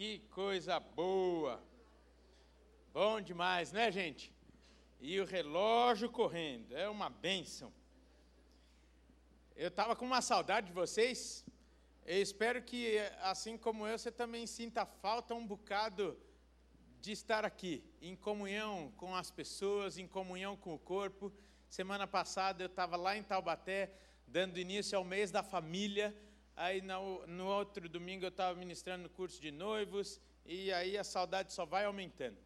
Que coisa boa! Bom demais, né, gente? E o relógio correndo, é uma benção. Eu estava com uma saudade de vocês. Eu espero que, assim como eu, você também sinta falta um bocado de estar aqui, em comunhão com as pessoas, em comunhão com o corpo. Semana passada eu estava lá em Taubaté, dando início ao mês da família. Aí no, no outro domingo eu estava ministrando no curso de noivos, e aí a saudade só vai aumentando.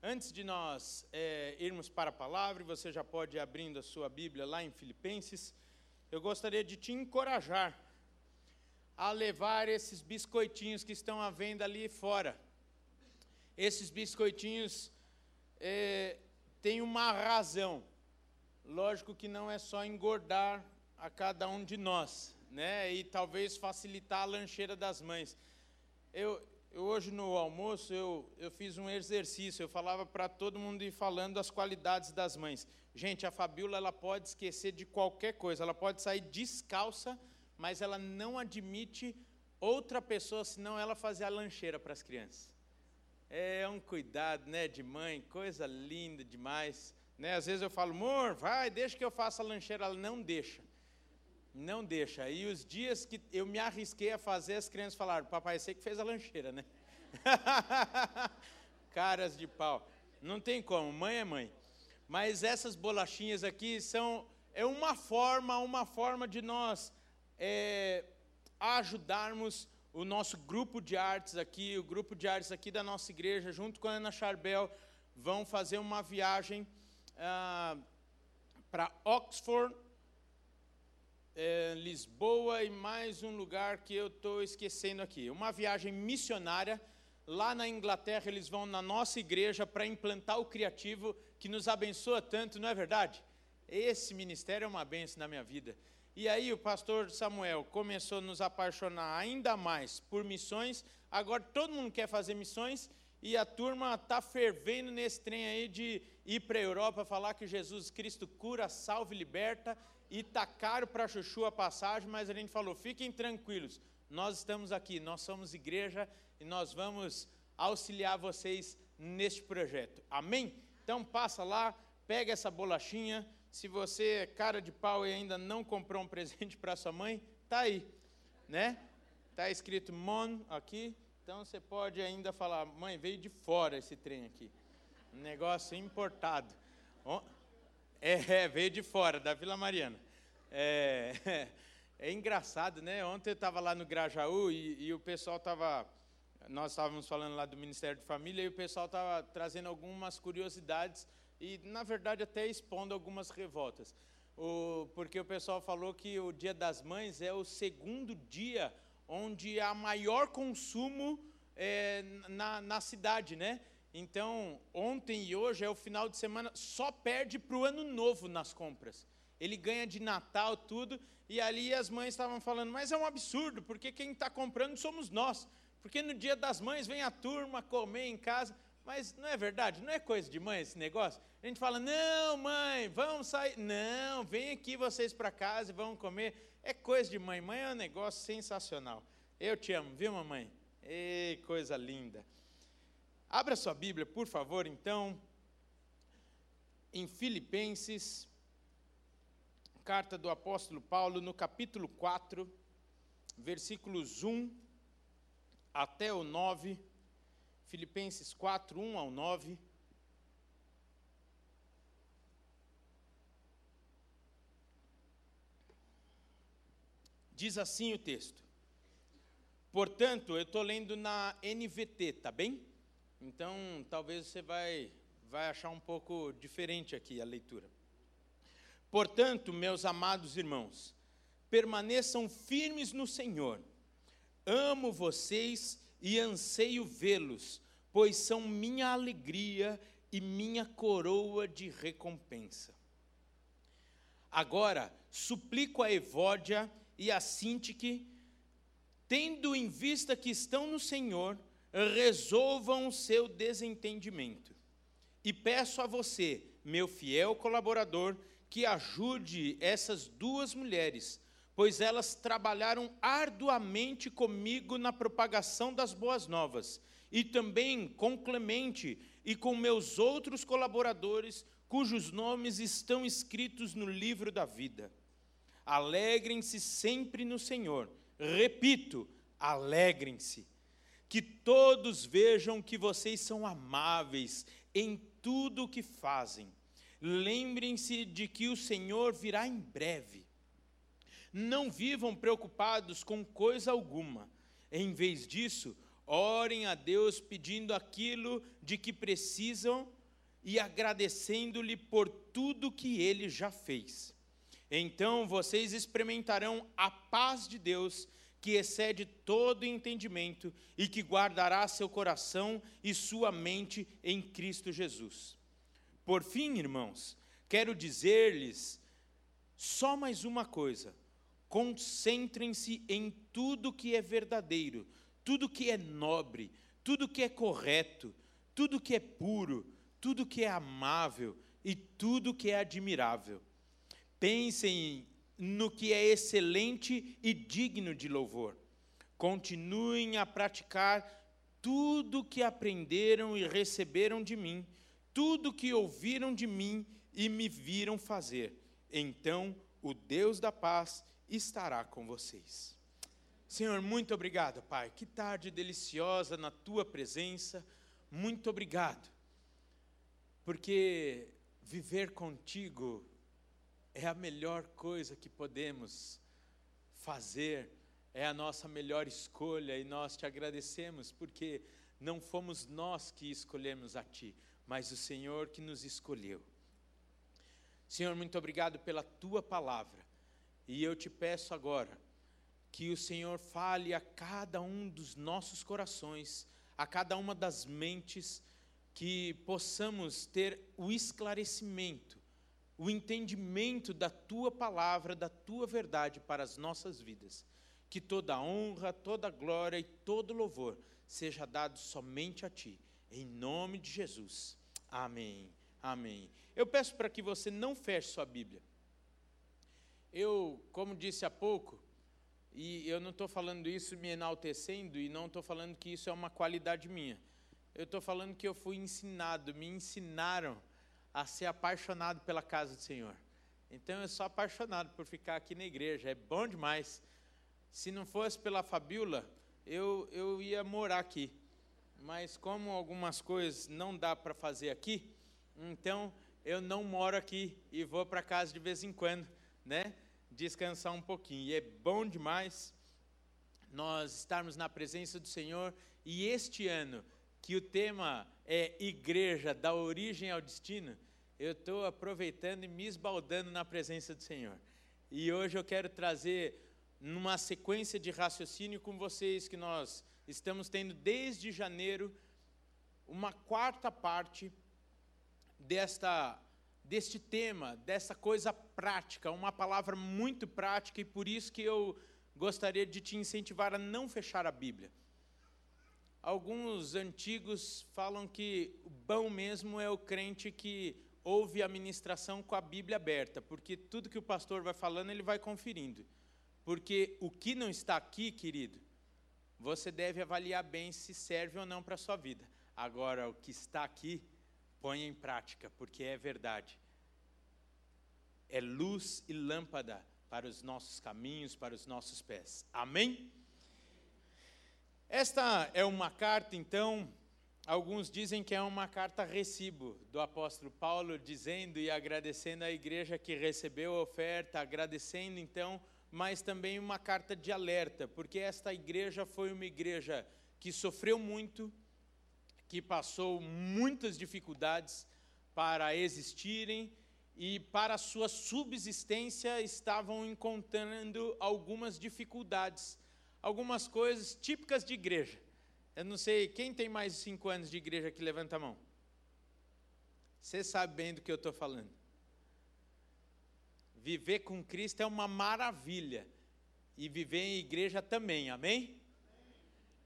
Antes de nós é, irmos para a palavra, você já pode ir abrindo a sua Bíblia lá em Filipenses, eu gostaria de te encorajar a levar esses biscoitinhos que estão à venda ali fora. Esses biscoitinhos é, têm uma razão. Lógico que não é só engordar a cada um de nós, né? E talvez facilitar a lancheira das mães. Eu, eu hoje no almoço eu, eu fiz um exercício. Eu falava para todo mundo ir falando as qualidades das mães. Gente, a Fabiola ela pode esquecer de qualquer coisa. Ela pode sair descalça, mas ela não admite outra pessoa senão ela fazer a lancheira para as crianças. É um cuidado, né, de mãe, coisa linda demais. Né? Às vezes eu falo, amor, vai, deixa que eu faça a lancheira. Ela não deixa. Não deixa. E os dias que eu me arrisquei a fazer, as crianças falaram: Papai, sei que fez a lancheira, né? Caras de pau. Não tem como, mãe é mãe. Mas essas bolachinhas aqui são é uma forma, uma forma de nós é, ajudarmos o nosso grupo de artes aqui, o grupo de artes aqui da nossa igreja, junto com a Ana Charbel, vão fazer uma viagem ah, para Oxford é, Lisboa e mais um lugar que eu estou esquecendo aqui. Uma viagem missionária. Lá na Inglaterra, eles vão na nossa igreja para implantar o criativo que nos abençoa tanto, não é verdade? Esse ministério é uma benção na minha vida. E aí o pastor Samuel começou a nos apaixonar ainda mais por missões. Agora todo mundo quer fazer missões e a turma está fervendo nesse trem aí de ir para a Europa falar que Jesus Cristo cura, salva e liberta e tá caro para chuchu a passagem, mas a gente falou: fiquem tranquilos, nós estamos aqui, nós somos igreja e nós vamos auxiliar vocês neste projeto. Amém? Então passa lá, pega essa bolachinha. Se você é cara de pau e ainda não comprou um presente para sua mãe, tá aí, né? Tá escrito Mon aqui, então você pode ainda falar: mãe, veio de fora esse trem aqui, um negócio importado. É, veio de fora, da Vila Mariana. É, é engraçado, né? Ontem eu estava lá no Grajaú e, e o pessoal estava. Nós estávamos falando lá do Ministério de Família e o pessoal estava trazendo algumas curiosidades e, na verdade, até expondo algumas revoltas. O, porque o pessoal falou que o Dia das Mães é o segundo dia onde há maior consumo é, na, na cidade, né? Então, ontem e hoje é o final de semana, só perde para o ano novo nas compras. Ele ganha de Natal tudo, e ali as mães estavam falando, mas é um absurdo, porque quem está comprando somos nós. Porque no dia das mães vem a turma comer em casa. Mas não é verdade? Não é coisa de mãe esse negócio? A gente fala, não, mãe, vamos sair. Não, vem aqui vocês para casa e vamos comer. É coisa de mãe. Mãe é um negócio sensacional. Eu te amo, viu, mamãe? Ei, coisa linda. Abra sua Bíblia, por favor, então, em Filipenses, carta do apóstolo Paulo, no capítulo 4, versículos 1 até o 9. Filipenses 4, 1 ao 9. Diz assim o texto. Portanto, eu estou lendo na NVT, tá bem? Então, talvez você vai, vai achar um pouco diferente aqui a leitura. Portanto, meus amados irmãos, permaneçam firmes no Senhor. Amo vocês e anseio vê-los, pois são minha alegria e minha coroa de recompensa. Agora, suplico a Evódia e a Sintique, tendo em vista que estão no Senhor, resolvam o seu desentendimento. E peço a você, meu fiel colaborador, que ajude essas duas mulheres, pois elas trabalharam arduamente comigo na propagação das boas novas, e também com Clemente e com meus outros colaboradores, cujos nomes estão escritos no livro da vida. Alegrem-se sempre no Senhor. Repito, alegrem-se. Que todos vejam que vocês são amáveis em tudo o que fazem. Lembrem-se de que o Senhor virá em breve. Não vivam preocupados com coisa alguma. Em vez disso, orem a Deus pedindo aquilo de que precisam e agradecendo-lhe por tudo que ele já fez. Então vocês experimentarão a paz de Deus, que excede todo entendimento e que guardará seu coração e sua mente em Cristo Jesus. Por fim, irmãos, quero dizer-lhes só mais uma coisa: concentrem-se em tudo que é verdadeiro, tudo que é nobre, tudo que é correto, tudo que é puro, tudo que é amável e tudo que é admirável. Pensem no que é excelente e digno de louvor. Continuem a praticar tudo que aprenderam e receberam de mim, tudo que ouviram de mim e me viram fazer. Então o Deus da paz estará com vocês. Senhor, muito obrigado, Pai. Que tarde deliciosa na tua presença. Muito obrigado. Porque viver contigo é a melhor coisa que podemos fazer, é a nossa melhor escolha e nós te agradecemos porque não fomos nós que escolhemos a ti, mas o Senhor que nos escolheu. Senhor, muito obrigado pela tua palavra. E eu te peço agora que o Senhor fale a cada um dos nossos corações, a cada uma das mentes, que possamos ter o esclarecimento o entendimento da tua palavra, da tua verdade para as nossas vidas. Que toda honra, toda glória e todo louvor seja dado somente a ti, em nome de Jesus. Amém. Amém. Eu peço para que você não feche sua Bíblia. Eu, como disse há pouco, e eu não estou falando isso me enaltecendo, e não estou falando que isso é uma qualidade minha. Eu estou falando que eu fui ensinado, me ensinaram a ser apaixonado pela casa do Senhor. Então eu sou apaixonado por ficar aqui na igreja, é bom demais. Se não fosse pela Fabiola, eu, eu ia morar aqui. Mas como algumas coisas não dá para fazer aqui, então eu não moro aqui e vou para casa de vez em quando, né? Descansar um pouquinho. E é bom demais nós estarmos na presença do Senhor. E este ano, que o tema é Igreja da Origem ao Destino, eu estou aproveitando e me esbaldando na presença do Senhor. E hoje eu quero trazer, numa sequência de raciocínio com vocês, que nós estamos tendo desde janeiro, uma quarta parte desta, deste tema, dessa coisa prática, uma palavra muito prática, e por isso que eu gostaria de te incentivar a não fechar a Bíblia. Alguns antigos falam que o bom mesmo é o crente que ouve a ministração com a Bíblia aberta, porque tudo que o pastor vai falando, ele vai conferindo. Porque o que não está aqui, querido, você deve avaliar bem se serve ou não para a sua vida. Agora, o que está aqui, ponha em prática, porque é verdade. É luz e lâmpada para os nossos caminhos, para os nossos pés. Amém? Esta é uma carta, então, Alguns dizem que é uma carta recibo do apóstolo Paulo, dizendo e agradecendo à igreja que recebeu a oferta, agradecendo então, mas também uma carta de alerta, porque esta igreja foi uma igreja que sofreu muito, que passou muitas dificuldades para existirem e para sua subsistência estavam encontrando algumas dificuldades, algumas coisas típicas de igreja. Eu não sei, quem tem mais de cinco anos de igreja que levanta a mão? Você sabe bem do que eu estou falando. Viver com Cristo é uma maravilha. E viver em igreja também, amém?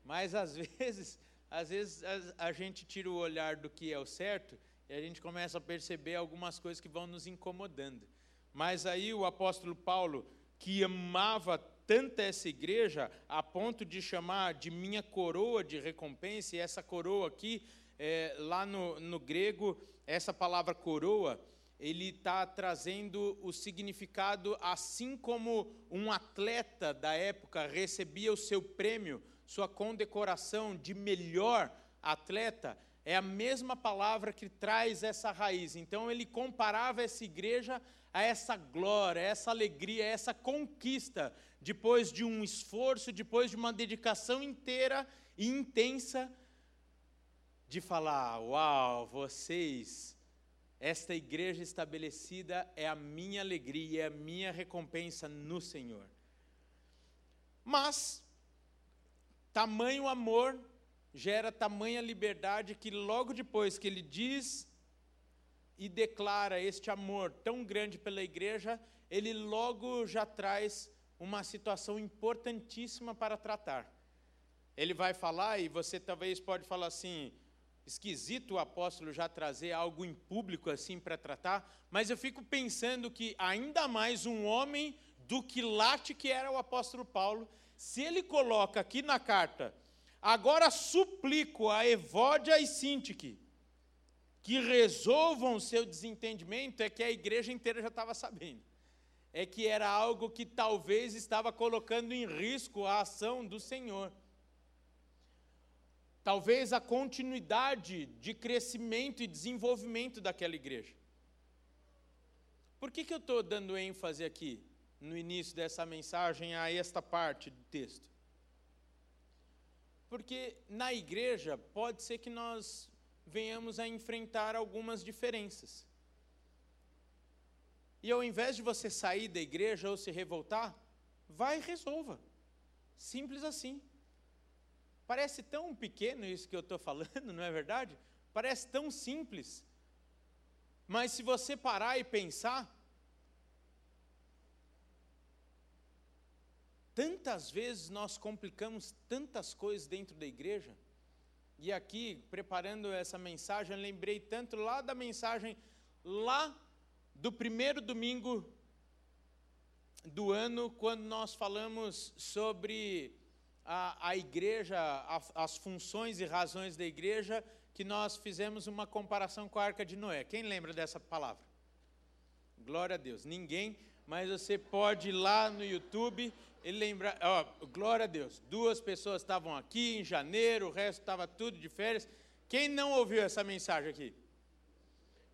Mas às vezes, às vezes a, gente tira o olhar do que é o certo e a gente começa a perceber algumas coisas que vão nos incomodando. Mas aí o apóstolo Paulo, que amava tanto essa igreja a ponto de chamar de minha coroa de recompensa, e essa coroa aqui, é, lá no, no grego, essa palavra coroa, ele está trazendo o significado, assim como um atleta da época recebia o seu prêmio, sua condecoração de melhor atleta, é a mesma palavra que traz essa raiz. Então ele comparava essa igreja a essa glória, a essa alegria, a essa conquista, depois de um esforço, depois de uma dedicação inteira e intensa, de falar: Uau, vocês, esta igreja estabelecida é a minha alegria, é a minha recompensa no Senhor. Mas, tamanho amor gera tamanha liberdade que logo depois que ele diz e declara este amor tão grande pela igreja, ele logo já traz uma situação importantíssima para tratar. Ele vai falar, e você talvez pode falar assim, esquisito o apóstolo já trazer algo em público assim para tratar, mas eu fico pensando que ainda mais um homem do quilate que era o apóstolo Paulo, se ele coloca aqui na carta Agora suplico a Evódia e Sintique que resolvam o seu desentendimento, é que a igreja inteira já estava sabendo. É que era algo que talvez estava colocando em risco a ação do Senhor. Talvez a continuidade de crescimento e desenvolvimento daquela igreja. Por que, que eu estou dando ênfase aqui, no início dessa mensagem, a esta parte do texto? Porque na igreja pode ser que nós venhamos a enfrentar algumas diferenças. E ao invés de você sair da igreja ou se revoltar, vai e resolva. Simples assim. Parece tão pequeno isso que eu estou falando, não é verdade? Parece tão simples. Mas se você parar e pensar, Tantas vezes nós complicamos tantas coisas dentro da igreja. E aqui, preparando essa mensagem, lembrei tanto lá da mensagem, lá do primeiro domingo do ano, quando nós falamos sobre a, a igreja, a, as funções e razões da igreja, que nós fizemos uma comparação com a arca de Noé. Quem lembra dessa palavra? Glória a Deus. Ninguém, mas você pode ir lá no YouTube ele lembra, ó, glória a Deus, duas pessoas estavam aqui em janeiro, o resto estava tudo de férias. Quem não ouviu essa mensagem aqui?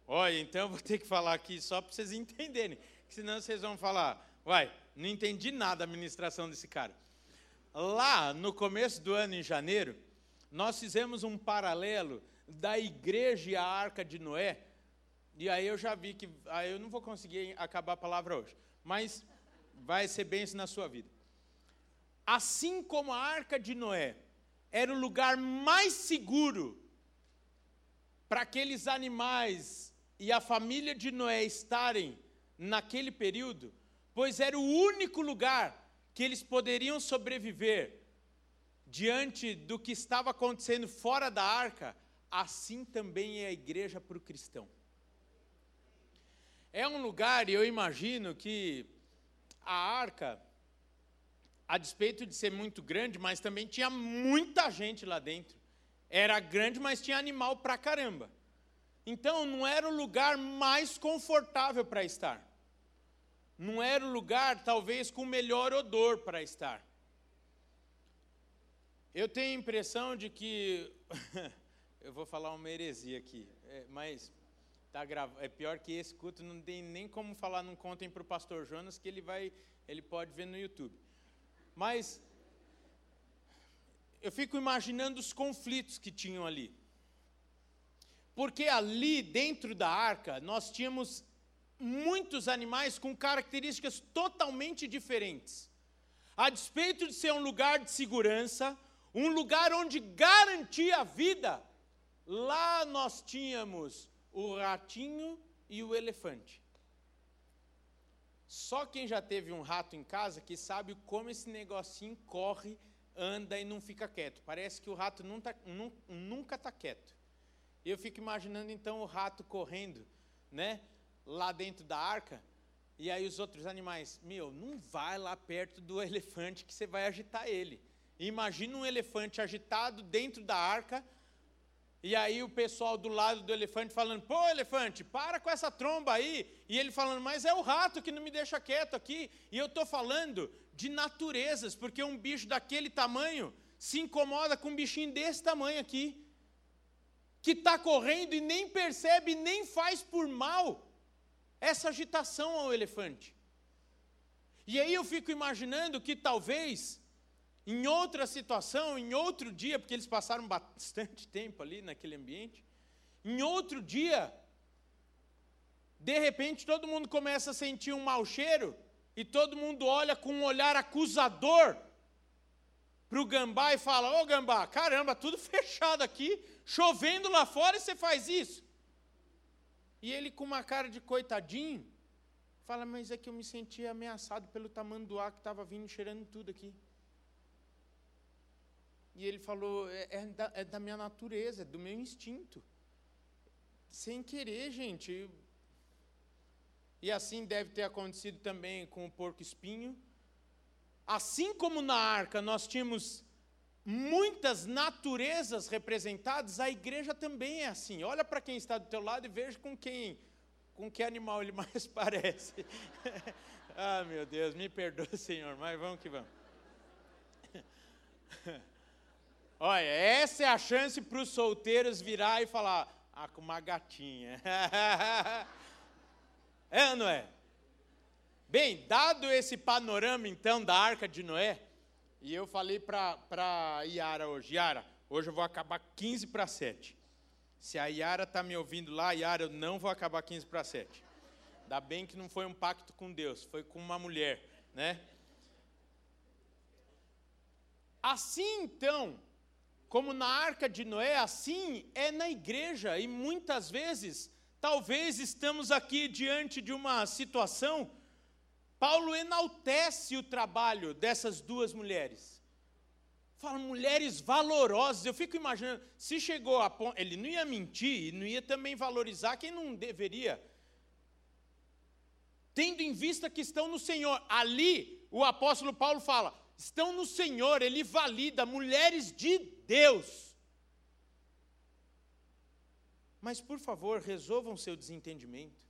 Olha, então vou ter que falar aqui só para vocês entenderem, senão vocês vão falar, uai, não entendi nada a ministração desse cara. Lá no começo do ano, em janeiro, nós fizemos um paralelo da igreja e a arca de Noé, e aí eu já vi que, aí eu não vou conseguir acabar a palavra hoje, mas vai ser bênção na sua vida assim como a arca de Noé era o lugar mais seguro para aqueles animais e a família de Noé estarem naquele período, pois era o único lugar que eles poderiam sobreviver diante do que estava acontecendo fora da arca, assim também é a igreja para o cristão. É um lugar, e eu imagino que a arca a despeito de ser muito grande, mas também tinha muita gente lá dentro. Era grande, mas tinha animal pra caramba. Então não era o lugar mais confortável para estar. Não era o lugar, talvez, com o melhor odor para estar. Eu tenho a impressão de que. eu vou falar uma heresia aqui, é, mas tá é pior que esse culto, não tem nem como falar, não contem para o pastor Jonas, que ele, vai, ele pode ver no YouTube. Mas eu fico imaginando os conflitos que tinham ali. Porque ali dentro da arca nós tínhamos muitos animais com características totalmente diferentes. A despeito de ser um lugar de segurança, um lugar onde garantia a vida, lá nós tínhamos o ratinho e o elefante. Só quem já teve um rato em casa que sabe como esse negocinho corre, anda e não fica quieto. Parece que o rato nunca está nunca tá quieto. Eu fico imaginando então o rato correndo, né, lá dentro da arca, E aí os outros animais, meu, não vai lá perto do elefante que você vai agitar ele. Imagina um elefante agitado dentro da arca, e aí o pessoal do lado do elefante falando: pô, elefante, para com essa tromba aí. E ele falando: mas é o rato que não me deixa quieto aqui. E eu estou falando de naturezas, porque um bicho daquele tamanho se incomoda com um bichinho desse tamanho aqui, que está correndo e nem percebe, nem faz por mal essa agitação ao elefante. E aí eu fico imaginando que talvez em outra situação, em outro dia, porque eles passaram bastante tempo ali naquele ambiente, em outro dia, de repente todo mundo começa a sentir um mau cheiro e todo mundo olha com um olhar acusador para o gambá e fala: Ô oh, gambá, caramba, tudo fechado aqui, chovendo lá fora e você faz isso. E ele, com uma cara de coitadinho, fala: Mas é que eu me senti ameaçado pelo tamanduá que estava vindo cheirando tudo aqui. E ele falou: é, é, da, é da minha natureza, é do meu instinto. Sem querer, gente. E assim deve ter acontecido também com o porco-espinho. Assim como na arca nós tínhamos muitas naturezas representadas, a igreja também é assim. Olha para quem está do teu lado e veja com quem, com que animal ele mais parece. ah, meu Deus, me perdoa, Senhor, mas vamos que vamos. Olha, essa é a chance para os solteiros virar e falar: ah, com uma gatinha. é ou não é? Bem, dado esse panorama então da arca de Noé, e eu falei para Yara hoje: Yara, hoje eu vou acabar 15 para 7. Se a Yara está me ouvindo lá, Yara, eu não vou acabar 15 para 7. Ainda bem que não foi um pacto com Deus, foi com uma mulher, né? Assim então, como na arca de Noé, assim é na igreja, e muitas vezes, talvez estamos aqui diante de uma situação, Paulo enaltece o trabalho dessas duas mulheres. Fala, mulheres valorosas. Eu fico imaginando, se chegou a ponto. Ele não ia mentir e não ia também valorizar quem não deveria. Tendo em vista que estão no Senhor. Ali, o apóstolo Paulo fala: estão no Senhor, ele valida mulheres de Deus. Mas, por favor, resolvam seu desentendimento.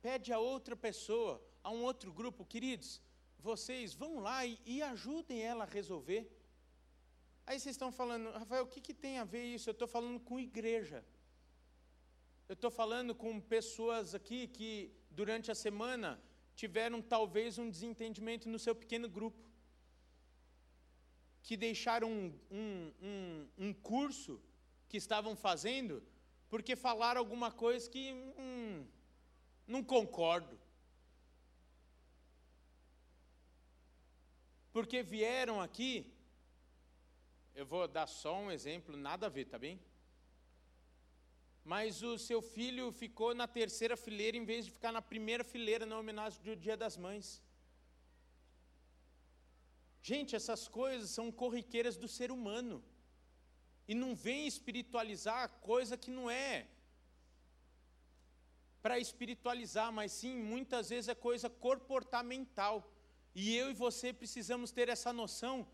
Pede a outra pessoa, a um outro grupo, queridos, vocês vão lá e, e ajudem ela a resolver. Aí vocês estão falando, Rafael, o que, que tem a ver isso? Eu estou falando com igreja. Eu estou falando com pessoas aqui que, durante a semana, tiveram talvez um desentendimento no seu pequeno grupo, que deixaram um, um, um, um curso que estavam fazendo porque falaram alguma coisa que hum, não concordo. Porque vieram aqui, eu vou dar só um exemplo, nada a ver, tá bem? Mas o seu filho ficou na terceira fileira em vez de ficar na primeira fileira na homenagem do Dia das Mães. Gente, essas coisas são corriqueiras do ser humano. E não vem espiritualizar coisa que não é para espiritualizar, mas sim, muitas vezes é coisa comportamental. E eu e você precisamos ter essa noção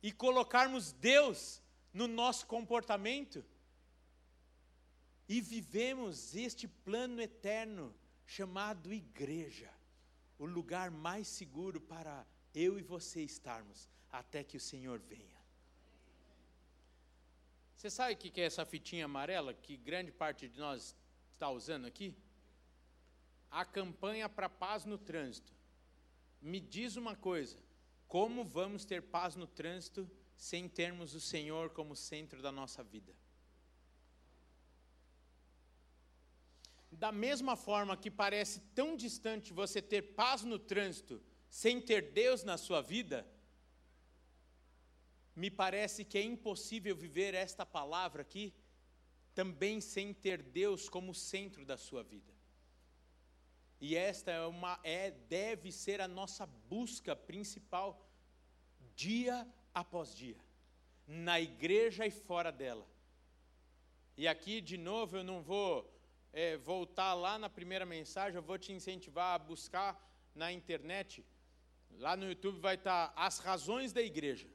e colocarmos Deus no nosso comportamento e vivemos este plano eterno chamado igreja, o lugar mais seguro para eu e você estarmos até que o Senhor venha. Você sabe o que é essa fitinha amarela que grande parte de nós está usando aqui? A campanha para paz no trânsito. Me diz uma coisa: como vamos ter paz no trânsito sem termos o Senhor como centro da nossa vida? Da mesma forma que parece tão distante você ter paz no trânsito sem ter Deus na sua vida, me parece que é impossível viver esta palavra aqui também sem ter Deus como centro da sua vida. E esta é uma é deve ser a nossa busca principal dia após dia, na igreja e fora dela. E aqui de novo eu não vou é, voltar lá na primeira mensagem, eu vou te incentivar a buscar na internet. Lá no YouTube vai estar as razões da igreja.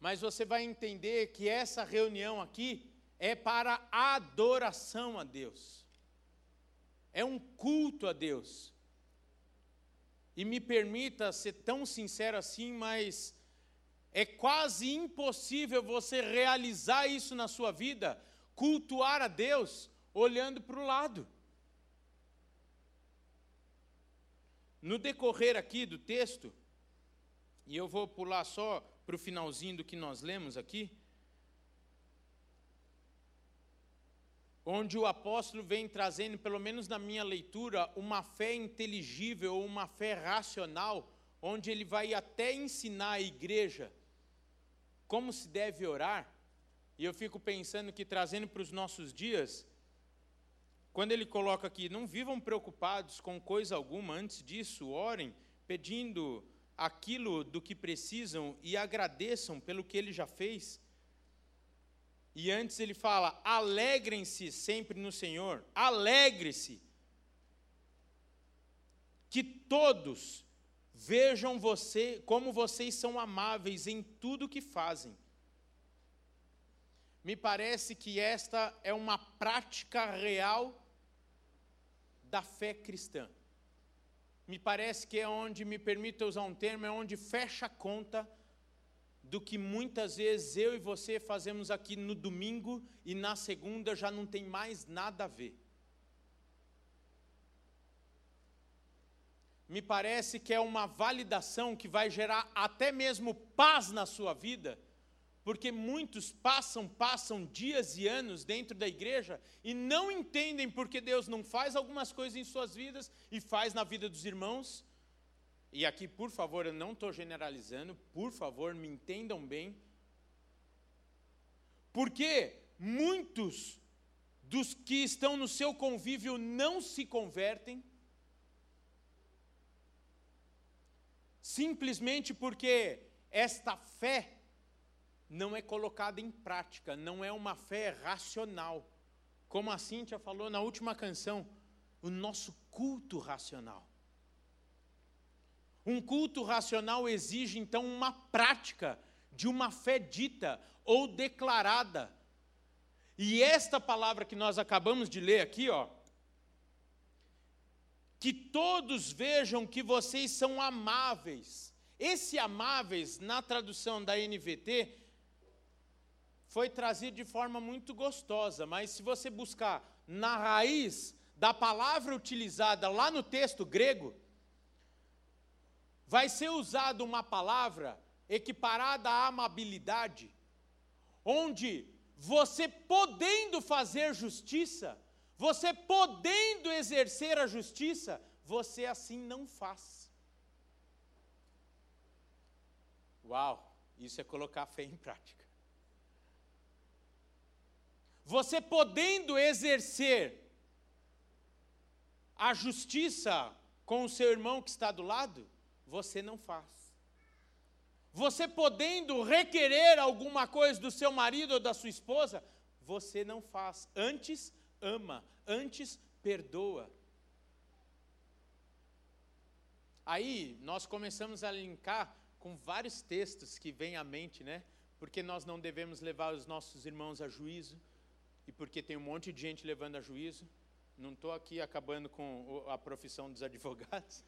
Mas você vai entender que essa reunião aqui é para adoração a Deus. É um culto a Deus. E me permita ser tão sincero assim, mas é quase impossível você realizar isso na sua vida, cultuar a Deus olhando para o lado. No decorrer aqui do texto, e eu vou pular só para o finalzinho do que nós lemos aqui, onde o apóstolo vem trazendo, pelo menos na minha leitura, uma fé inteligível, uma fé racional, onde ele vai até ensinar a igreja como se deve orar, e eu fico pensando que trazendo para os nossos dias, quando ele coloca aqui, não vivam preocupados com coisa alguma, antes disso, orem, pedindo aquilo do que precisam e agradeçam pelo que ele já fez. E antes ele fala: alegrem-se sempre no Senhor, alegre-se. Que todos Vejam você como vocês são amáveis em tudo que fazem. Me parece que esta é uma prática real da fé cristã. Me parece que é onde, me permita usar um termo, é onde fecha a conta do que muitas vezes eu e você fazemos aqui no domingo e na segunda já não tem mais nada a ver. me parece que é uma validação que vai gerar até mesmo paz na sua vida, porque muitos passam, passam dias e anos dentro da igreja e não entendem porque Deus não faz algumas coisas em suas vidas e faz na vida dos irmãos. E aqui, por favor, eu não estou generalizando, por favor, me entendam bem. Porque muitos dos que estão no seu convívio não se convertem, simplesmente porque esta fé não é colocada em prática, não é uma fé racional. Como a Cíntia falou na última canção, o nosso culto racional. Um culto racional exige então uma prática de uma fé dita ou declarada. E esta palavra que nós acabamos de ler aqui, ó, que todos vejam que vocês são amáveis. Esse amáveis, na tradução da NVT, foi trazido de forma muito gostosa, mas se você buscar na raiz da palavra utilizada lá no texto grego, vai ser usada uma palavra equiparada à amabilidade, onde você podendo fazer justiça, você podendo exercer a justiça, você assim não faz. Uau, isso é colocar a fé em prática. Você podendo exercer a justiça com o seu irmão que está do lado, você não faz. Você podendo requerer alguma coisa do seu marido ou da sua esposa, você não faz. Antes, ama, antes perdoa. Aí nós começamos a linkar com vários textos que vêm à mente, né? Porque nós não devemos levar os nossos irmãos a juízo, e porque tem um monte de gente levando a juízo. Não estou aqui acabando com a profissão dos advogados.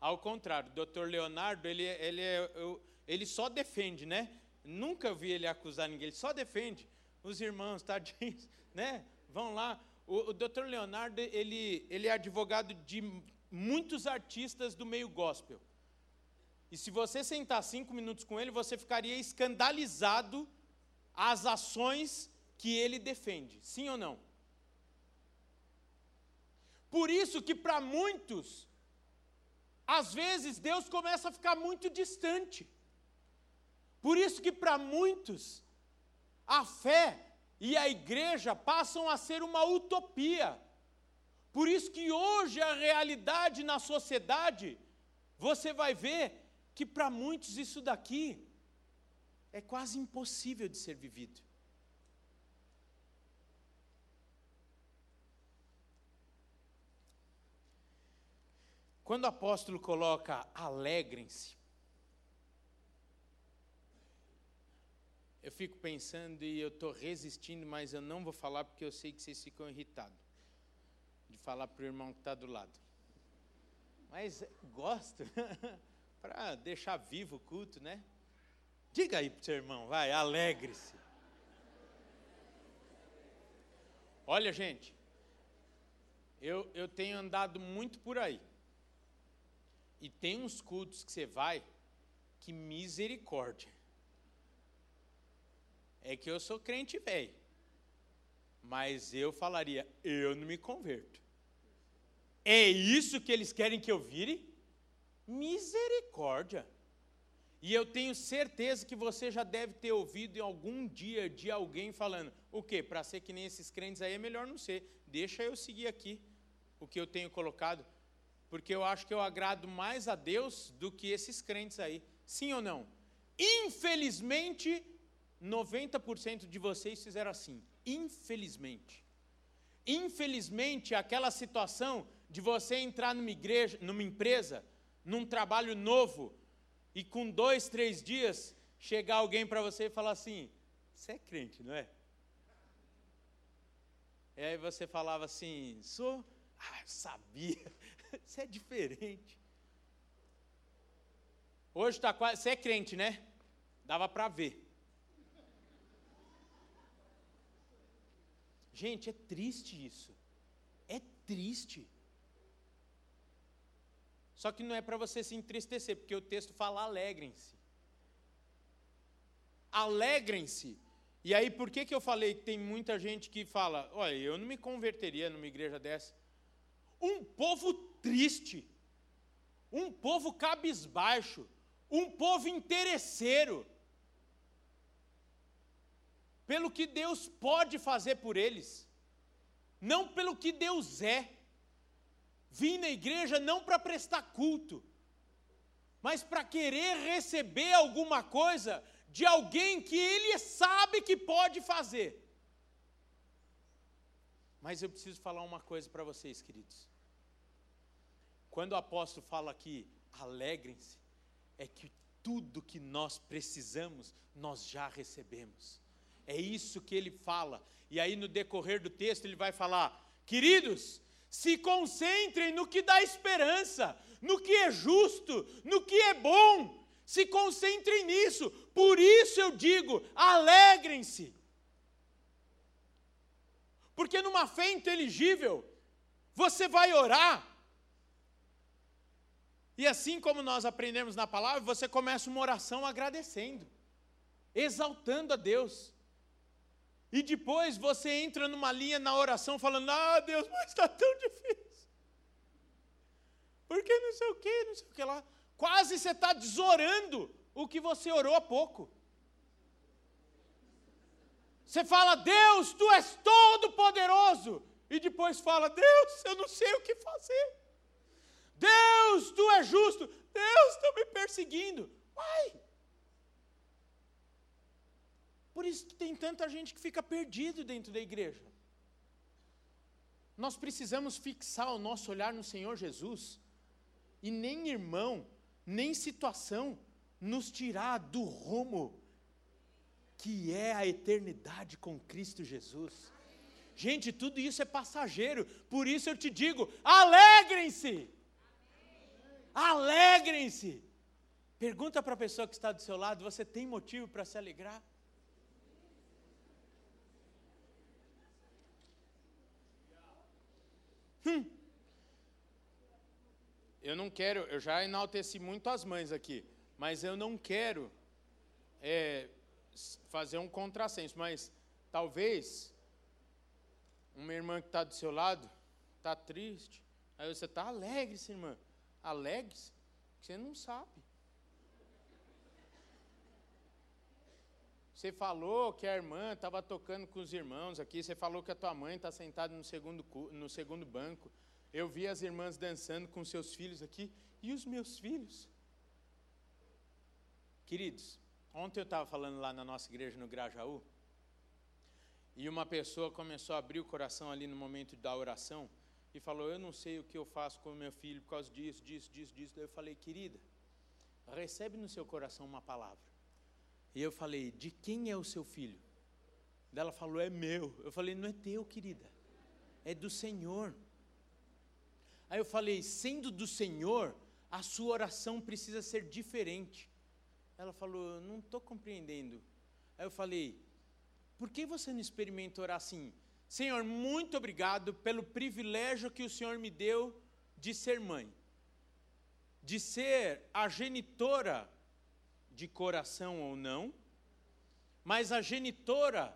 Ao contrário, o doutor Leonardo, ele, ele, é, ele só defende, né? Nunca vi ele acusar ninguém, ele só defende. Os irmãos, tadinhos, né? vão lá. O, o Dr. Leonardo, ele, ele é advogado de muitos artistas do meio gospel. E se você sentar cinco minutos com ele, você ficaria escandalizado às ações que ele defende. Sim ou não? Por isso que para muitos, às vezes Deus começa a ficar muito distante. Por isso que para muitos, a fé e a igreja passam a ser uma utopia. Por isso que hoje a realidade na sociedade, você vai ver que para muitos isso daqui é quase impossível de ser vivido. Quando o apóstolo coloca alegrem-se, eu fico pensando e eu estou resistindo, mas eu não vou falar porque eu sei que vocês ficam irritados de falar para o irmão que está do lado. Mas gosto, para deixar vivo o culto, né? Diga aí para o seu irmão, vai, alegre-se. Olha, gente, eu, eu tenho andado muito por aí. E tem uns cultos que você vai, que misericórdia. É que eu sou crente velho. Mas eu falaria, eu não me converto. É isso que eles querem que eu vire? Misericórdia. E eu tenho certeza que você já deve ter ouvido em algum dia de alguém falando: o quê? Para ser que nem esses crentes aí é melhor não ser. Deixa eu seguir aqui o que eu tenho colocado, porque eu acho que eu agrado mais a Deus do que esses crentes aí. Sim ou não? Infelizmente, 90% de vocês fizeram assim. Infelizmente. Infelizmente, aquela situação de você entrar numa igreja, numa empresa, num trabalho novo, e com dois, três dias, chegar alguém para você e falar assim: você é crente, não é? E aí você falava assim: sou. Ah, sabia. Você é diferente. Hoje está quase. Você é crente, né? Dava para ver. Gente, é triste isso. É triste. Só que não é para você se entristecer, porque o texto fala alegrem-se. Alegrem-se. E aí, por que, que eu falei que tem muita gente que fala, olha, eu não me converteria numa igreja dessa? Um povo triste, um povo cabisbaixo, um povo interesseiro, pelo que Deus pode fazer por eles, não pelo que Deus é. Vim na igreja não para prestar culto, mas para querer receber alguma coisa de alguém que ele sabe que pode fazer. Mas eu preciso falar uma coisa para vocês, queridos. Quando o apóstolo fala aqui, alegrem-se, é que tudo que nós precisamos, nós já recebemos. É isso que ele fala. E aí, no decorrer do texto, ele vai falar: queridos, se concentrem no que dá esperança, no que é justo, no que é bom. Se concentrem nisso. Por isso eu digo: alegrem-se. Porque numa fé inteligível, você vai orar. E assim como nós aprendemos na palavra, você começa uma oração agradecendo, exaltando a Deus. E depois você entra numa linha na oração falando: Ah, Deus, mas está tão difícil. Porque não sei o que, não sei o que lá. Quase você está desorando o que você orou há pouco. Você fala, Deus, tu és todo poderoso. E depois fala, Deus, eu não sei o que fazer. Deus, tu és justo. Deus, está me perseguindo. Uai, por isso que tem tanta gente que fica perdido dentro da igreja. Nós precisamos fixar o nosso olhar no Senhor Jesus e nem irmão, nem situação nos tirar do rumo que é a eternidade com Cristo Jesus. Gente, tudo isso é passageiro, por isso eu te digo: alegrem-se! Alegrem-se! Pergunta para a pessoa que está do seu lado: você tem motivo para se alegrar? Hum. Eu não quero, eu já enalteci muito as mães aqui, mas eu não quero é, fazer um contrassenso, mas talvez uma irmã que está do seu lado está triste, aí você está alegre, irmã, alegre-se, você não sabe. Você falou que a irmã estava tocando com os irmãos aqui, você falou que a tua mãe está sentada no segundo, no segundo banco. Eu vi as irmãs dançando com seus filhos aqui. E os meus filhos? Queridos, ontem eu estava falando lá na nossa igreja no Grajaú, e uma pessoa começou a abrir o coração ali no momento da oração, e falou: Eu não sei o que eu faço com meu filho por causa disso, disso, disso, disso. Daí eu falei: Querida, recebe no seu coração uma palavra. E eu falei: De quem é o seu filho? Ela falou: É meu. Eu falei: Não é teu, querida, é do Senhor. Aí eu falei: Sendo do Senhor, a sua oração precisa ser diferente. Ela falou: Não estou compreendendo. Aí eu falei: Por que você não experimenta orar assim? Senhor, muito obrigado pelo privilégio que o Senhor me deu de ser mãe, de ser a genitora de coração ou não, mas a genitora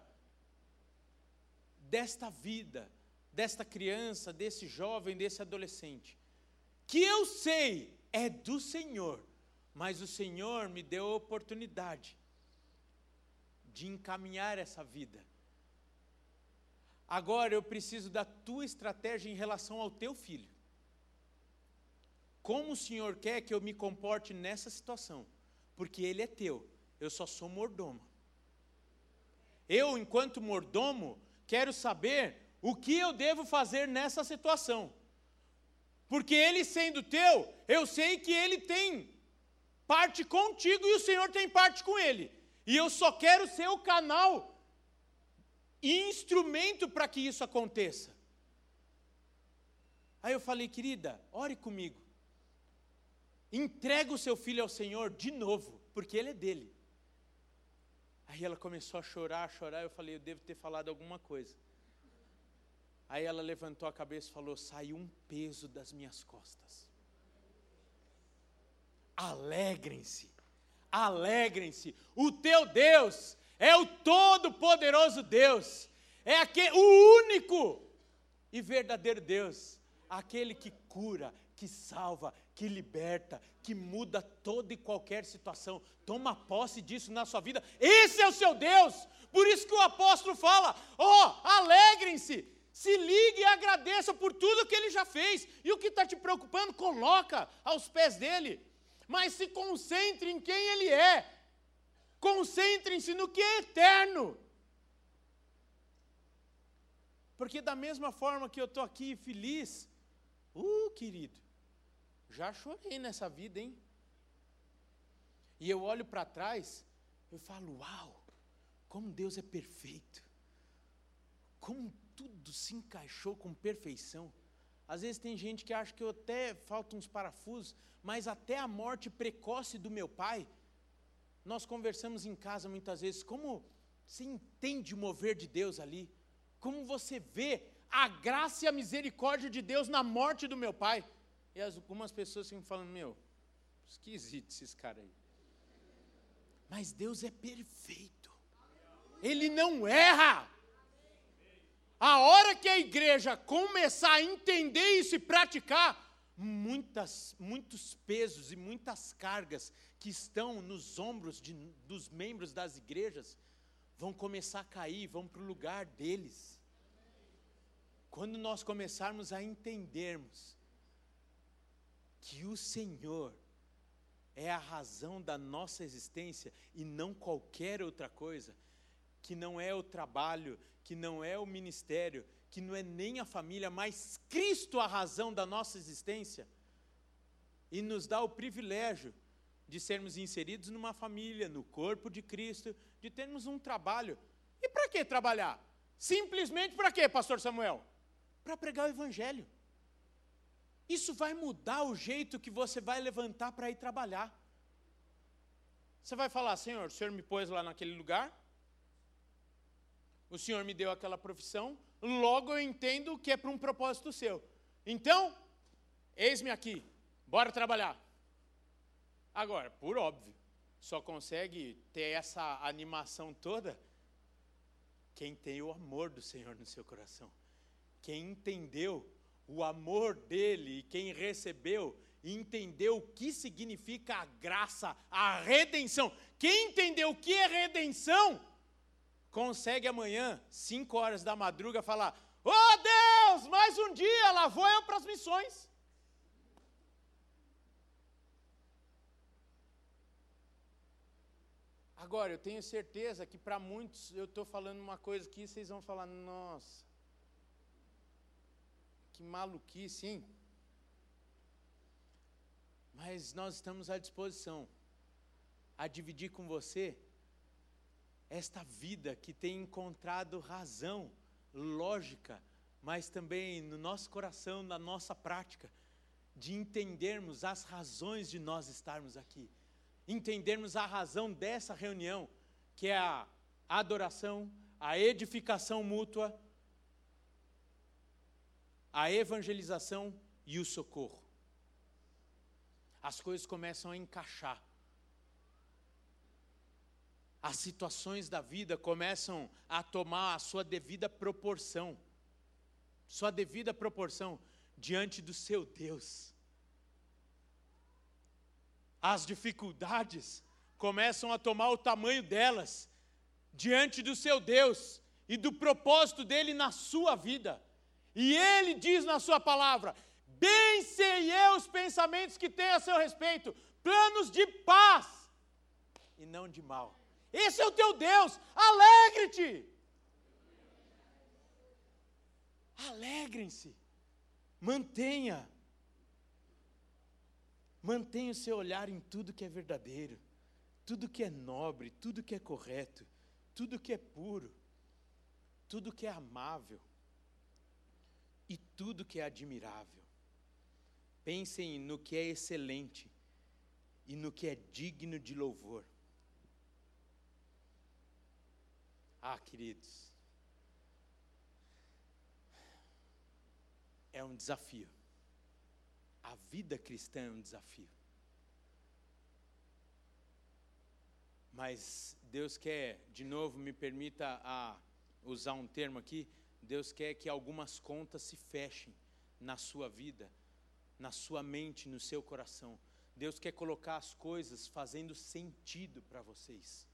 desta vida, desta criança, desse jovem, desse adolescente, que eu sei é do Senhor, mas o Senhor me deu a oportunidade de encaminhar essa vida Agora eu preciso da tua estratégia em relação ao teu filho. Como o Senhor quer que eu me comporte nessa situação? Porque ele é teu, eu só sou mordomo. Eu, enquanto mordomo, quero saber o que eu devo fazer nessa situação. Porque ele sendo teu, eu sei que ele tem parte contigo e o Senhor tem parte com ele. E eu só quero ser o canal instrumento para que isso aconteça. Aí eu falei, querida, ore comigo. Entrega o seu filho ao Senhor de novo, porque ele é dele. Aí ela começou a chorar, a chorar. Eu falei, eu devo ter falado alguma coisa. Aí ela levantou a cabeça e falou: saiu um peso das minhas costas. Alegrem-se, alegrem-se. O teu Deus é o todo-poderoso Deus, é aquele, o único e verdadeiro Deus, aquele que cura, que salva, que liberta, que muda toda e qualquer situação. Toma posse disso na sua vida. Esse é o seu Deus. Por isso que o apóstolo fala: ó, oh, alegrem-se, se ligue e agradeça por tudo que ele já fez. E o que está te preocupando, coloca aos pés dele. Mas se concentre em quem ele é, Concentrem-se no que é eterno. Porque da mesma forma que eu estou aqui feliz, uh, querido, já chorei nessa vida, hein? E eu olho para trás, eu falo, uau, como Deus é perfeito. Como tudo se encaixou com perfeição. Às vezes tem gente que acha que eu até faltam uns parafusos, mas até a morte precoce do meu pai, nós conversamos em casa muitas vezes, como você entende o mover de Deus ali? Como você vê a graça e a misericórdia de Deus na morte do meu pai? E algumas pessoas ficam falando, meu, esquisito esses caras aí. Mas Deus é perfeito. Ele não erra. A hora que a igreja começar a entender isso e praticar, muitas, muitos pesos e muitas cargas que estão nos ombros de, dos membros das igrejas vão começar a cair, vão para o lugar deles. Quando nós começarmos a entendermos que o Senhor é a razão da nossa existência e não qualquer outra coisa, que não é o trabalho, que não é o ministério, que não é nem a família, mas Cristo a razão da nossa existência, e nos dá o privilégio de sermos inseridos numa família, no corpo de Cristo, de termos um trabalho. E para que trabalhar? Simplesmente para quê, pastor Samuel? Para pregar o evangelho. Isso vai mudar o jeito que você vai levantar para ir trabalhar. Você vai falar, Senhor, o Senhor me pôs lá naquele lugar, o Senhor me deu aquela profissão, logo eu entendo que é para um propósito seu. Então, eis-me aqui, bora trabalhar. Agora, por óbvio, só consegue ter essa animação toda quem tem o amor do Senhor no seu coração. Quem entendeu o amor dele quem recebeu entendeu o que significa a graça, a redenção. Quem entendeu o que é redenção, consegue amanhã, 5 horas da madruga, falar: Oh Deus, mais um dia, lá vou eu para as missões. Agora, eu tenho certeza que para muitos eu estou falando uma coisa que vocês vão falar: nossa, que maluquice, hein? Mas nós estamos à disposição a dividir com você esta vida que tem encontrado razão, lógica, mas também no nosso coração, na nossa prática, de entendermos as razões de nós estarmos aqui, entendermos a razão dessa reunião, que é a adoração, a edificação mútua, a evangelização e o socorro. As coisas começam a encaixar as situações da vida começam a tomar a sua devida proporção, sua devida proporção diante do seu Deus. As dificuldades começam a tomar o tamanho delas diante do seu Deus e do propósito dele na sua vida. E ele diz na sua palavra: Bem sei eu os pensamentos que tenho a seu respeito, planos de paz e não de mal esse é o teu Deus. Alegre-te. Alegrem-se. Mantenha. Mantenha o seu olhar em tudo que é verdadeiro, tudo que é nobre, tudo que é correto, tudo que é puro, tudo que é amável e tudo que é admirável. Pensem no que é excelente e no que é digno de louvor. Ah, queridos, é um desafio. A vida cristã é um desafio. Mas Deus quer, de novo, me permita a usar um termo aqui, Deus quer que algumas contas se fechem na sua vida, na sua mente, no seu coração. Deus quer colocar as coisas fazendo sentido para vocês.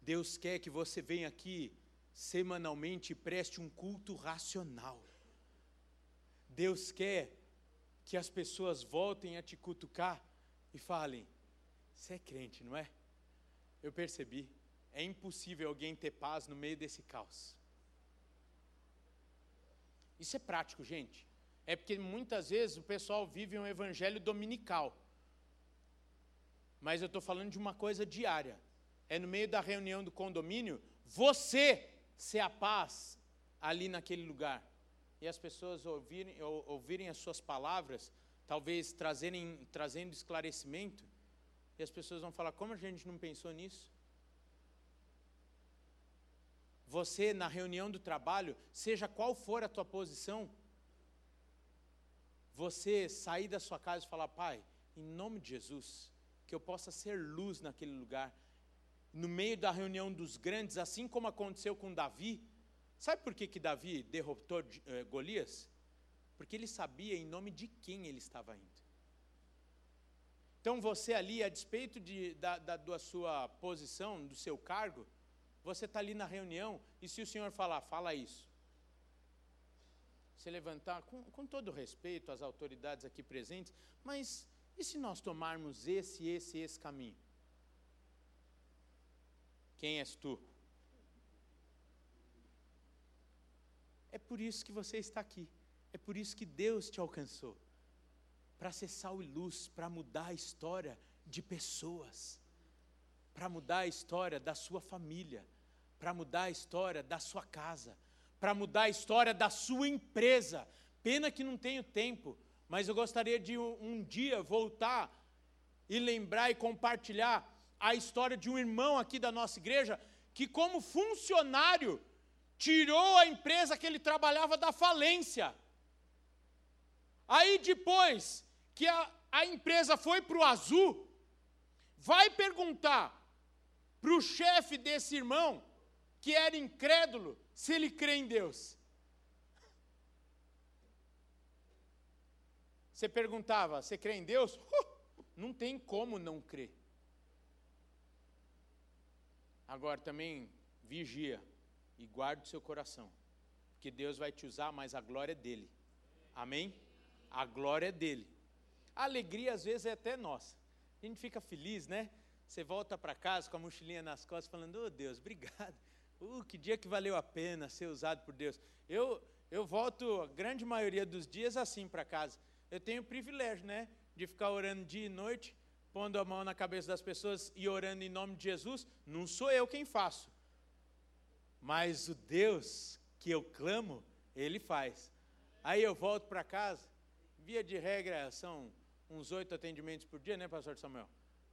Deus quer que você venha aqui semanalmente e preste um culto racional. Deus quer que as pessoas voltem a te cutucar e falem: Você é crente, não é? Eu percebi. É impossível alguém ter paz no meio desse caos. Isso é prático, gente. É porque muitas vezes o pessoal vive um evangelho dominical. Mas eu estou falando de uma coisa diária é no meio da reunião do condomínio, você ser a paz ali naquele lugar. E as pessoas ouvirem, ouvirem as suas palavras, talvez trazerem, trazendo esclarecimento, e as pessoas vão falar: como a gente não pensou nisso? Você, na reunião do trabalho, seja qual for a tua posição, você sair da sua casa e falar: Pai, em nome de Jesus, que eu possa ser luz naquele lugar, no meio da reunião dos grandes, assim como aconteceu com Davi. Sabe por que, que Davi derrotou eh, Golias? Porque ele sabia em nome de quem ele estava indo. Então você ali, a despeito de, da, da, da sua posição, do seu cargo, você está ali na reunião e se o senhor falar, fala isso. Se levantar, com, com todo respeito às autoridades aqui presentes, mas e se nós tomarmos esse, esse, esse caminho? Quem és tu? É por isso que você está aqui. É por isso que Deus te alcançou para ser sal e luz, para mudar a história de pessoas, para mudar a história da sua família, para mudar a história da sua casa, para mudar a história da sua empresa. Pena que não tenho tempo, mas eu gostaria de um, um dia voltar e lembrar e compartilhar a história de um irmão aqui da nossa igreja que, como funcionário, tirou a empresa que ele trabalhava da falência. Aí depois que a, a empresa foi para o azul, vai perguntar para o chefe desse irmão, que era incrédulo, se ele crê em Deus. Você perguntava, você crê em Deus? Uh, não tem como não crer. Agora também vigia e guarde o seu coração, porque Deus vai te usar, mas a glória é dele. Amém? A glória é dele. A alegria às vezes é até nossa. A gente fica feliz, né? Você volta para casa com a mochilinha nas costas, falando: "Oh Deus, obrigado. Uh, que dia que valeu a pena ser usado por Deus". Eu Eu volto a grande maioria dos dias assim para casa. Eu tenho o privilégio, né, de ficar orando dia e noite, pondo a mão na cabeça das pessoas e orando em nome de Jesus. Não sou eu quem faço. Mas o Deus que eu clamo, ele faz. Aí eu volto para casa, via de regra são uns oito atendimentos por dia, né, pastor Samuel?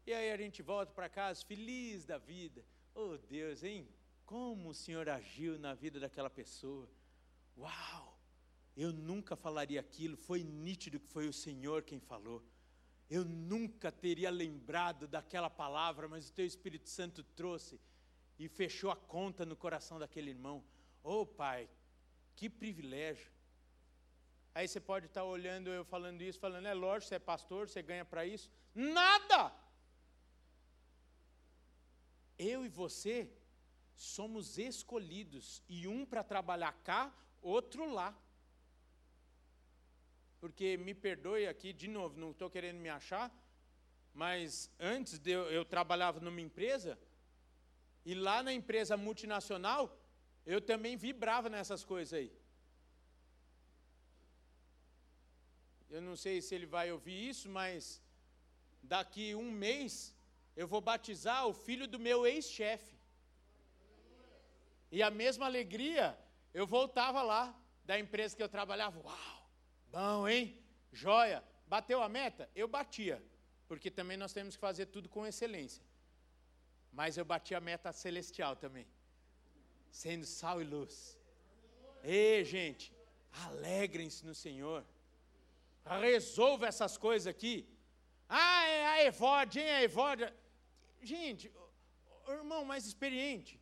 E aí a gente volta para casa feliz da vida. Oh Deus, hein? Como o Senhor agiu na vida daquela pessoa. Uau! Eu nunca falaria aquilo, foi nítido que foi o Senhor quem falou. Eu nunca teria lembrado daquela palavra, mas o teu Espírito Santo trouxe e fechou a conta no coração daquele irmão. Oh, Pai, que privilégio. Aí você pode estar olhando eu falando isso, falando, é lógico, você é pastor, você ganha para isso. Nada! Eu e você somos escolhidos, e um para trabalhar cá, outro lá. Porque me perdoe aqui, de novo, não estou querendo me achar, mas antes de eu, eu trabalhava numa empresa, e lá na empresa multinacional, eu também vibrava nessas coisas aí. Eu não sei se ele vai ouvir isso, mas daqui um mês eu vou batizar o filho do meu ex-chefe. E a mesma alegria, eu voltava lá da empresa que eu trabalhava. Uau, bom, hein? Joia. Bateu a meta? Eu batia, porque também nós temos que fazer tudo com excelência. Mas eu bati a meta celestial também, sendo sal e luz. Ei, gente, alegrem-se no Senhor. Resolva essas coisas aqui. Ah, é a Evode, hein, a Evode. Gente, o irmão mais experiente,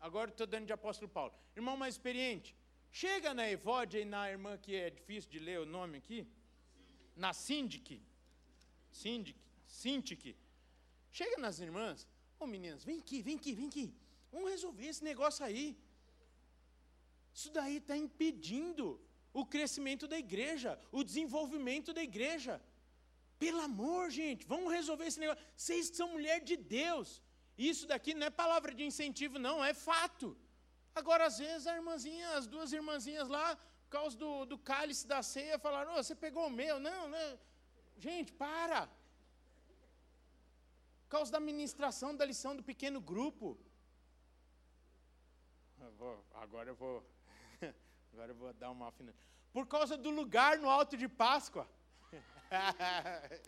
agora estou dando de apóstolo Paulo, irmão mais experiente, chega na Evode e na irmã que é difícil de ler o nome aqui, na Síndic, Síndic, Síndic, chega nas irmãs, ô meninas, vem aqui, vem aqui, vem aqui, vamos resolver esse negócio aí. Isso daí está impedindo o crescimento da igreja, o desenvolvimento da igreja. Pelo amor, gente, vamos resolver esse negócio. Vocês são mulher de Deus. Isso daqui não é palavra de incentivo, não, é fato. Agora, às vezes, a irmãzinha, as duas irmãzinhas lá, por causa do, do cálice da ceia, falaram: oh, você pegou o meu. Não, não. Gente, para. Por causa da ministração da lição do pequeno grupo. Eu vou, agora eu vou. Agora eu vou dar uma afinada. Por causa do lugar no alto de Páscoa.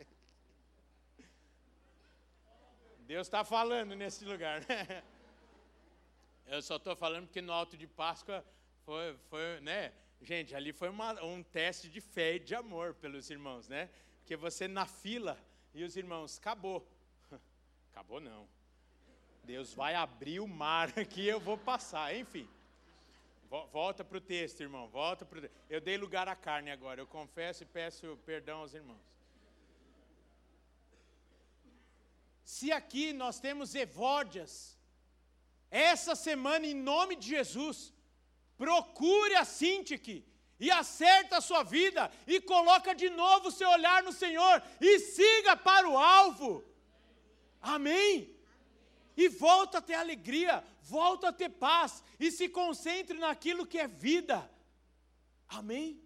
Deus está falando nesse lugar. Né? Eu só estou falando porque no Alto de Páscoa foi, foi né? Gente, ali foi uma, um teste de fé e de amor pelos irmãos, né? Porque você na fila e os irmãos, acabou. Acabou não. Deus vai abrir o mar aqui, eu vou passar, enfim. Volta para o texto, irmão. Volta para Eu dei lugar à carne agora. Eu confesso e peço perdão aos irmãos. Se aqui nós temos evódias, essa semana, em nome de Jesus, procure a Sintique e acerta a sua vida e coloca de novo o seu olhar no Senhor e siga para o alvo. Amém? e volta a ter alegria, volta a ter paz e se concentre naquilo que é vida. Amém?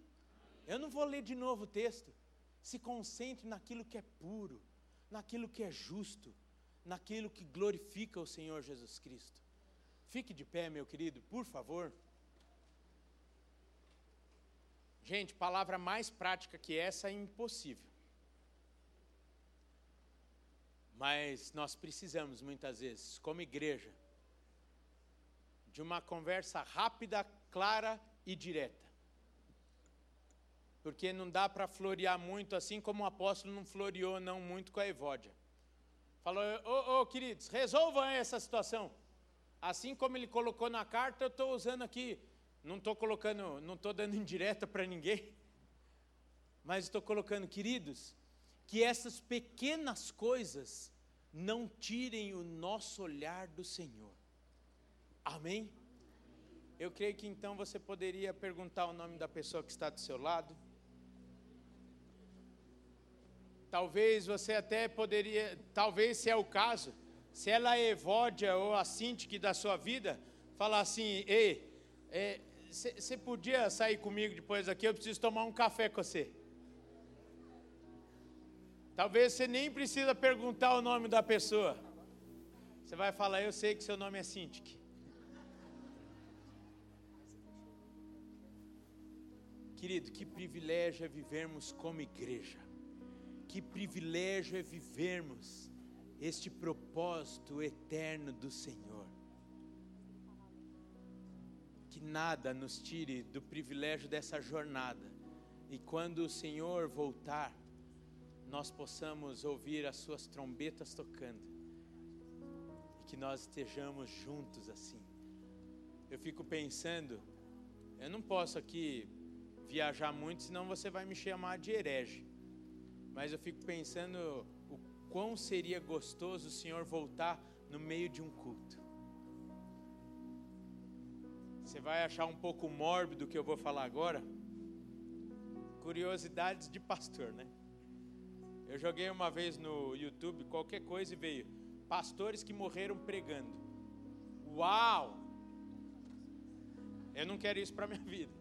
Eu não vou ler de novo o texto. Se concentre naquilo que é puro, naquilo que é justo, naquilo que glorifica o Senhor Jesus Cristo. Fique de pé, meu querido, por favor. Gente, palavra mais prática que essa é impossível. Mas nós precisamos muitas vezes, como igreja, de uma conversa rápida, clara e direta. Porque não dá para florear muito, assim como o apóstolo não floreou não muito com a Evódia. Falou, ô oh, oh, queridos, resolvam essa situação. Assim como ele colocou na carta, eu estou usando aqui. Não estou colocando, não estou dando indireta para ninguém. Mas estou colocando, queridos, que essas pequenas coisas não tirem o nosso olhar do Senhor. Amém? Eu creio que então você poderia perguntar o nome da pessoa que está do seu lado. Talvez você até poderia, talvez se é o caso, se ela é Evódia ou a Sintique da sua vida, falar assim: ei, é, você podia sair comigo depois aqui? Eu preciso tomar um café com você. Talvez você nem precisa perguntar o nome da pessoa. Você vai falar, eu sei que seu nome é Cintiq. Querido, que privilégio é vivermos como igreja. Que privilégio é vivermos este propósito eterno do Senhor. Que nada nos tire do privilégio dessa jornada. E quando o Senhor voltar, nós possamos ouvir as suas trombetas tocando e que nós estejamos juntos assim. Eu fico pensando, eu não posso aqui viajar muito, senão você vai me chamar de herege. Mas eu fico pensando o quão seria gostoso o Senhor voltar no meio de um culto. Você vai achar um pouco mórbido o que eu vou falar agora? Curiosidades de pastor, né? Eu joguei uma vez no YouTube qualquer coisa e veio pastores que morreram pregando. Uau! Eu não quero isso para minha vida.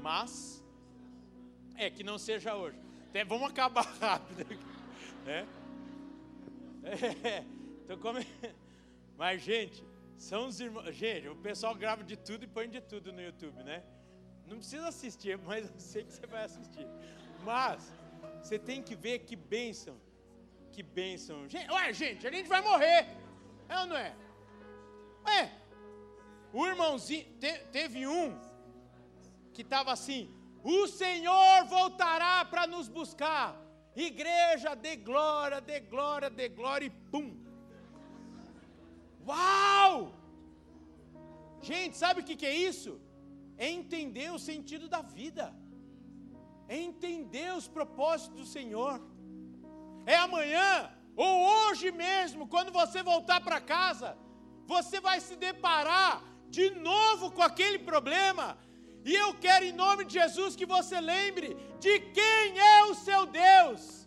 Mas é que não seja hoje. Até vamos acabar rápido. Né? É, como... Mas gente, são os irmãos. Gente, o pessoal grava de tudo e põe de tudo no YouTube, né? Não precisa assistir, mas eu sei que você vai assistir. Mas você tem que ver que bênção. Que bênção. Gente, ué, gente, a gente vai morrer. É ou não é? É. O irmãozinho, te, teve um que estava assim: o Senhor voltará para nos buscar. Igreja de glória, de glória, de glória e pum. Uau! Gente, sabe o que, que é isso? É entender o sentido da vida é entender os propósitos do Senhor. É amanhã ou hoje mesmo, quando você voltar para casa, você vai se deparar de novo com aquele problema. E eu quero, em nome de Jesus, que você lembre de quem é o seu Deus.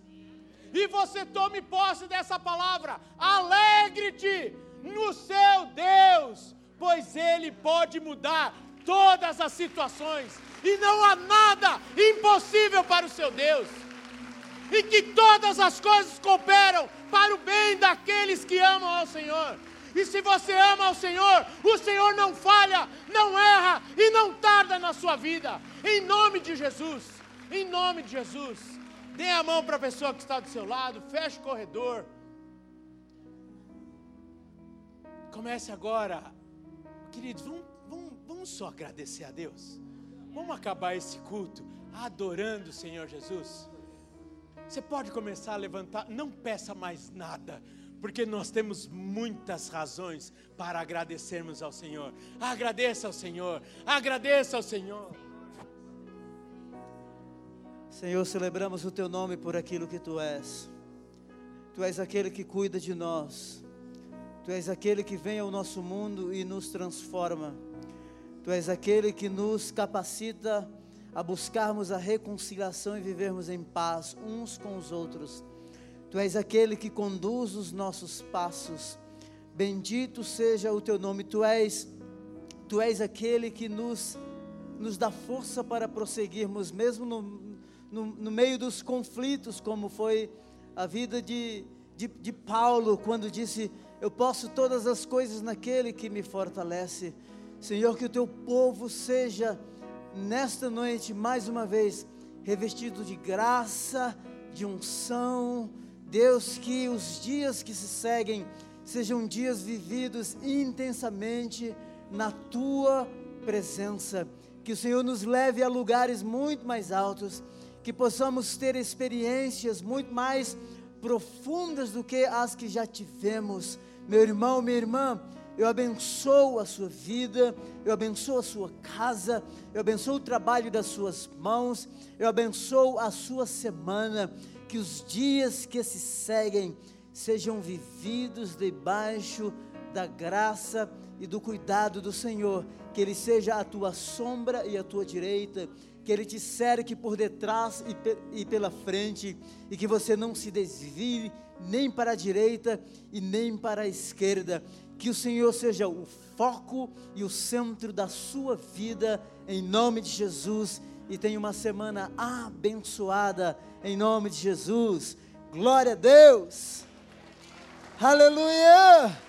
E você tome posse dessa palavra. Alegre-te no seu Deus, pois Ele pode mudar todas as situações e não há nada impossível para o seu Deus, e que todas as coisas cooperam para o bem daqueles que amam ao Senhor. E se você ama ao Senhor, o Senhor não falha, não erra e não tarda na sua vida. Em nome de Jesus, em nome de Jesus. Dê a mão para a pessoa que está do seu lado, feche o corredor. Comece agora, queridos, vamos, vamos, só agradecer a Deus. Vamos acabar esse culto adorando o Senhor Jesus. Você pode começar a levantar, não peça mais nada, porque nós temos muitas razões para agradecermos ao Senhor. Agradeça ao Senhor, agradeça ao Senhor. Senhor, celebramos o teu nome por aquilo que tu és. Tu és aquele que cuida de nós. Tu és aquele que vem ao nosso mundo e nos transforma. Tu és aquele que nos capacita a buscarmos a reconciliação e vivermos em paz uns com os outros. Tu és aquele que conduz os nossos passos. Bendito seja o teu nome. Tu és Tu és aquele que nos nos dá força para prosseguirmos mesmo no, no, no meio dos conflitos, como foi a vida de, de, de Paulo, quando disse: Eu posso todas as coisas naquele que me fortalece. Senhor, que o teu povo seja nesta noite mais uma vez revestido de graça, de unção. Deus, que os dias que se seguem sejam dias vividos intensamente na tua presença. Que o Senhor nos leve a lugares muito mais altos, que possamos ter experiências muito mais profundas do que as que já tivemos. Meu irmão, minha irmã, eu abençoo a sua vida, eu abençoo a sua casa, eu abençoo o trabalho das suas mãos, eu abençoo a sua semana, que os dias que se seguem sejam vividos debaixo da graça e do cuidado do Senhor, que Ele seja a tua sombra e a tua direita, que Ele te cerque por detrás e, pe e pela frente, e que você não se desvie nem para a direita e nem para a esquerda, Que o Senhor seja o foco e o centro da sua vida, em nome de Jesus. E tenha uma semana abençoada, em nome de Jesus. Glória a Deus. Aleluia.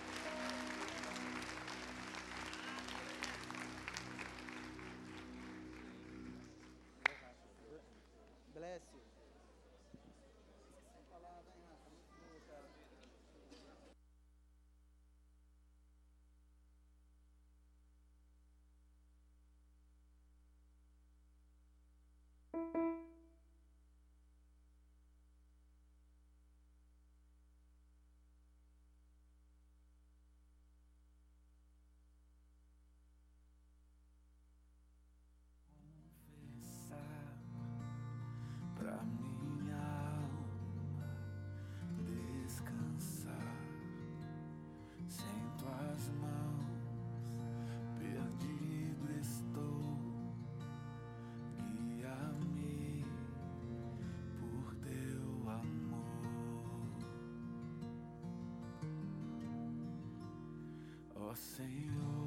Senhor, de ti